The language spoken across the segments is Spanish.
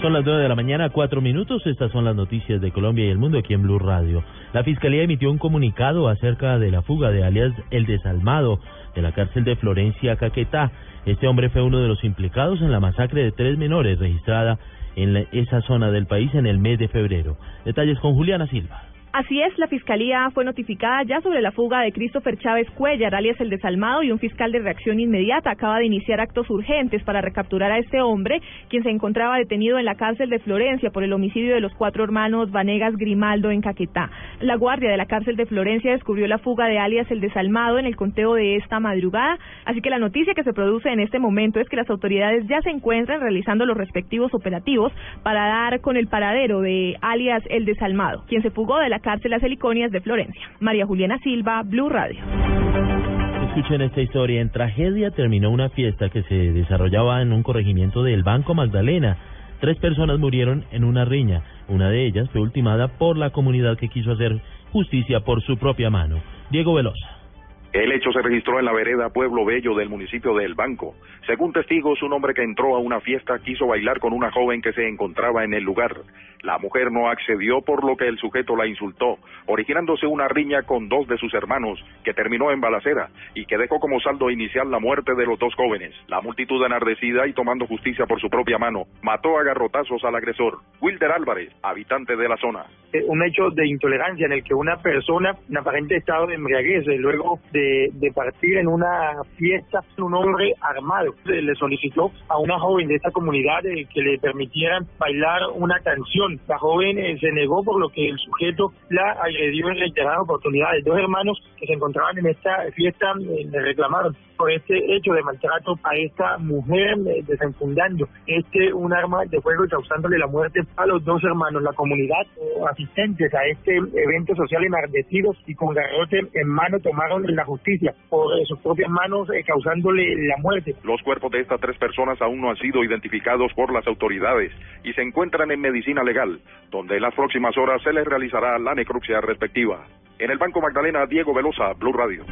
Son las 9 de la mañana, cuatro minutos. Estas son las noticias de Colombia y el mundo aquí en Blue Radio. La Fiscalía emitió un comunicado acerca de la fuga de alias El Desalmado de la cárcel de Florencia, Caquetá. Este hombre fue uno de los implicados en la masacre de tres menores registrada en esa zona del país en el mes de febrero. Detalles con Juliana Silva. Así es, la Fiscalía fue notificada ya sobre la fuga de Christopher Chávez Cuellar, alias El Desalmado, y un fiscal de reacción inmediata acaba de iniciar actos urgentes para recapturar a este hombre, quien se encontraba detenido en la cárcel de Florencia por el homicidio de los cuatro hermanos Vanegas Grimaldo en Caquetá. La guardia de la cárcel de Florencia descubrió la fuga de alias El Desalmado en el conteo de esta madrugada, así que la noticia que se produce en este momento es que las autoridades ya se encuentran realizando los respectivos operativos para dar con el paradero de alias El Desalmado, quien se fugó de la cárcel Las Heliconias de Florencia. María Juliana Silva, Blue Radio. Escuchen esta historia. En tragedia terminó una fiesta que se desarrollaba en un corregimiento del Banco Magdalena. Tres personas murieron en una riña. Una de ellas fue ultimada por la comunidad que quiso hacer justicia por su propia mano. Diego Velosa. El hecho se registró en la vereda Pueblo Bello del municipio de El Banco. Según testigos, un hombre que entró a una fiesta quiso bailar con una joven que se encontraba en el lugar. La mujer no accedió por lo que el sujeto la insultó, originándose una riña con dos de sus hermanos que terminó en balacera y que dejó como saldo inicial la muerte de los dos jóvenes. La multitud enardecida y tomando justicia por su propia mano mató a garrotazos al agresor. Wilder Álvarez, habitante de la zona. eh, un hecho de intolerancia en el que una persona en aparente estado de embriaguez, luego de, de partir en una fiesta, un hombre armado le solicitó a una joven de esta comunidad eh, que le permitieran bailar una canción. La joven eh, se negó por lo que el sujeto la agredió en reiteradas oportunidades. Dos hermanos que se encontraban en esta fiesta eh, le reclamaron por este hecho de maltrato a esta mujer eh, desenfundando este un arma de fuego y causándole la muerte a los dos hermanos. La comunidad o asistentes a este evento social enardecidos y con garrote en mano tomaron la justicia por eh, sus propias manos eh, causándole la muerte. Los cuerpos de estas tres personas aún no han sido identificados por las autoridades y se encuentran en medicina legal, donde en las próximas horas se les realizará la necropsia respectiva. En el Banco Magdalena, Diego Velosa, Blue Radio.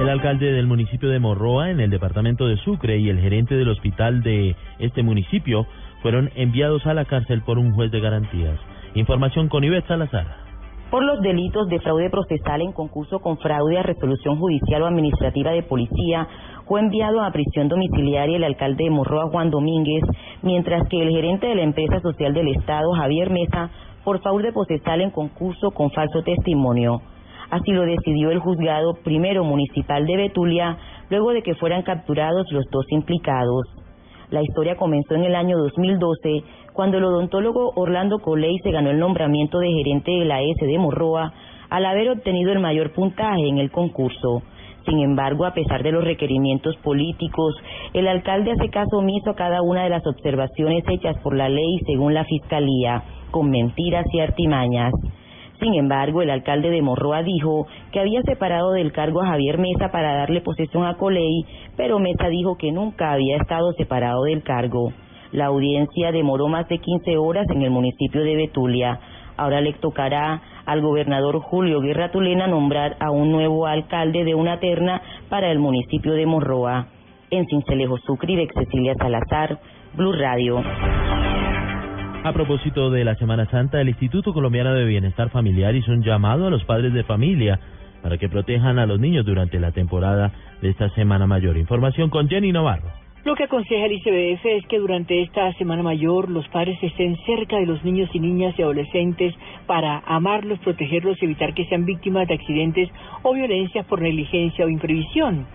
El alcalde del municipio de Morroa, en el departamento de Sucre, y el gerente del hospital de este municipio fueron enviados a la cárcel por un juez de garantías. Información con Ivette Salazar. por los delitos de fraude procesal en concurso con fraude a resolución judicial o administrativa de policía, fue enviado a prisión domiciliaria el alcalde de Morroa, Juan Domínguez, mientras que el gerente de la empresa social del Estado, Javier Mesa, por fraude procesal en concurso con falso testimonio. Así lo decidió el juzgado primero municipal de Betulia, luego de que fueran capturados los dos implicados. La historia comenzó en el año 2012, cuando el odontólogo Orlando Coley se ganó el nombramiento de gerente de la S de Morroa al haber obtenido el mayor puntaje en el concurso. Sin embargo, a pesar de los requerimientos políticos, el alcalde hace caso omiso a cada una de las observaciones hechas por la ley según la Fiscalía, con mentiras y artimañas. Sin embargo, el alcalde de Morroa dijo que había separado del cargo a Javier Mesa para darle posesión a Coley, pero Mesa dijo que nunca había estado separado del cargo. La audiencia demoró más de 15 horas en el municipio de Betulia. Ahora le tocará al gobernador Julio Guerra Tulena nombrar a un nuevo alcalde de una terna para el municipio de Morroa. En Cincelejo Sucre, de Cecilia Salazar, Blue Radio. A propósito de la Semana Santa, el Instituto Colombiano de Bienestar Familiar hizo un llamado a los padres de familia para que protejan a los niños durante la temporada de esta Semana Mayor. Información con Jenny Navarro. Lo que aconseja el ICBF es que durante esta Semana Mayor los padres estén cerca de los niños y niñas y adolescentes para amarlos, protegerlos y evitar que sean víctimas de accidentes o violencias por negligencia o imprevisión.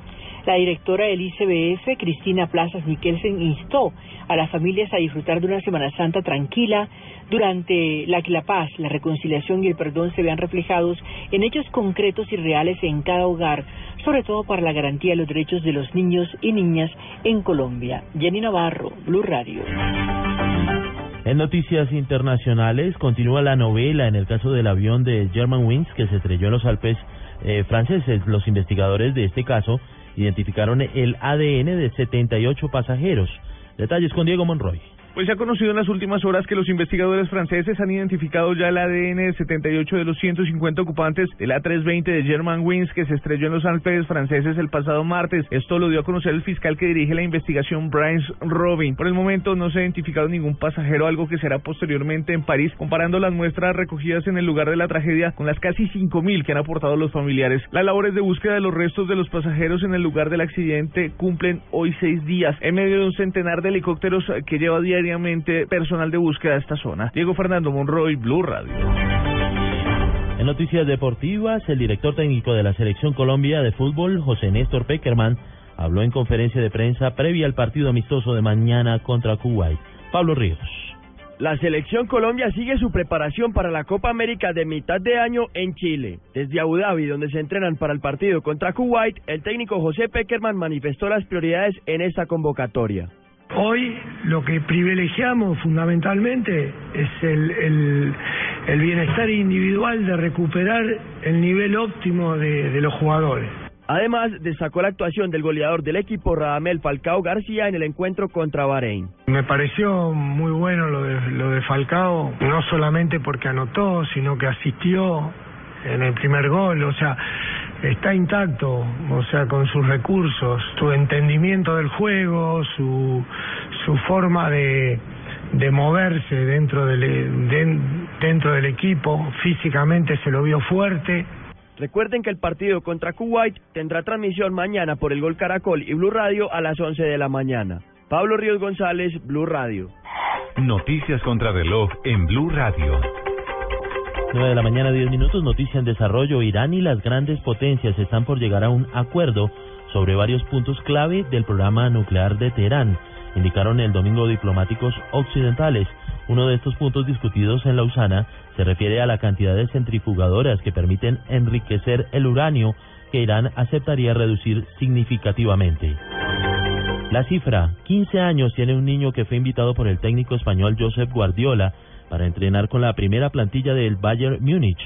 La directora del ICBF, Cristina Plazas Miquelsen, instó a las familias a disfrutar de una Semana Santa tranquila, durante la que la paz, la reconciliación y el perdón se vean reflejados en hechos concretos y reales en cada hogar, sobre todo para la garantía de los derechos de los niños y niñas en Colombia. Jenny Navarro, Blue Radio. En noticias internacionales, continúa la novela en el caso del avión de Germanwings que se estrelló en los Alpes eh, franceses. Los investigadores de este caso identificaron el ADN de 78 pasajeros. Detalles con Diego Monroy. Pues se ha conocido en las últimas horas que los investigadores franceses han identificado ya el ADN de 78 de los 150 ocupantes del A320 de Germanwings que se estrelló en los Alpes franceses el pasado martes. Esto lo dio a conocer el fiscal que dirige la investigación, Brian Robin. Por el momento no se ha identificado ningún pasajero, algo que será posteriormente en París, comparando las muestras recogidas en el lugar de la tragedia con las casi 5.000 que han aportado los familiares. Las labores de búsqueda de los restos de los pasajeros en el lugar del accidente cumplen hoy seis días, en medio de un centenar de helicópteros que lleva personal de búsqueda de esta zona. Diego Fernando Monroy, Blue Radio. En noticias deportivas, el director técnico de la Selección Colombia de Fútbol, José Néstor Peckerman, habló en conferencia de prensa previa al partido amistoso de mañana contra Kuwait. Pablo Ríos. La selección Colombia sigue su preparación para la Copa América de mitad de año en Chile. Desde Abu Dhabi, donde se entrenan para el partido contra Kuwait, el técnico José Peckerman manifestó las prioridades en esta convocatoria. Hoy lo que privilegiamos fundamentalmente es el, el, bienestar individual de recuperar el nivel óptimo de, los jugadores. Además, destacó la actuación del goleador del equipo Radamel Falcao García en el encuentro contra Bahrein. Me pareció muy bueno lo de, lo de Falcao, no solamente porque anotó, sino que asistió en el primer gol, o sea, está intacto, o sea, con sus recursos, su entendimiento del juego, su, su forma de, de moverse dentro del, dentro del equipo, físicamente se lo vio fuerte. Recuerden que el partido contra Kuwait tendrá transmisión mañana por el Gol Caracol y Blue Radio a las 11 de la mañana. Pablo Ríos González, Blue Radio. Noticias contra reloj en Blue Radio. 9 de la mañana, 10 minutos, noticia en desarrollo. Irán y las grandes potencias están por llegar a un acuerdo sobre varios puntos clave del programa nuclear de Teherán, indicaron el domingo diplomáticos occidentales. Uno de estos puntos discutidos en Lausana se refiere a la cantidad de centrifugadoras que permiten enriquecer el uranio que Irán aceptaría reducir significativamente. La cifra, 15 años tiene un niño que fue invitado por el técnico español Josep Guardiola para entrenar con la primera plantilla del Bayern Múnich.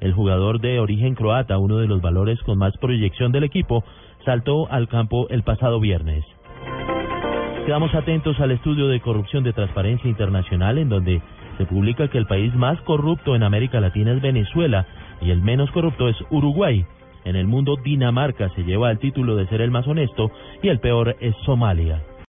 El jugador de origen croata, uno de los valores con más proyección del equipo, saltó al campo el pasado viernes. Quedamos atentos al estudio de corrupción de Transparencia Internacional en donde se publica que el país más corrupto en América Latina es Venezuela y el menos corrupto es Uruguay. En el mundo Dinamarca se lleva el título de ser el más honesto y el peor es Somalia.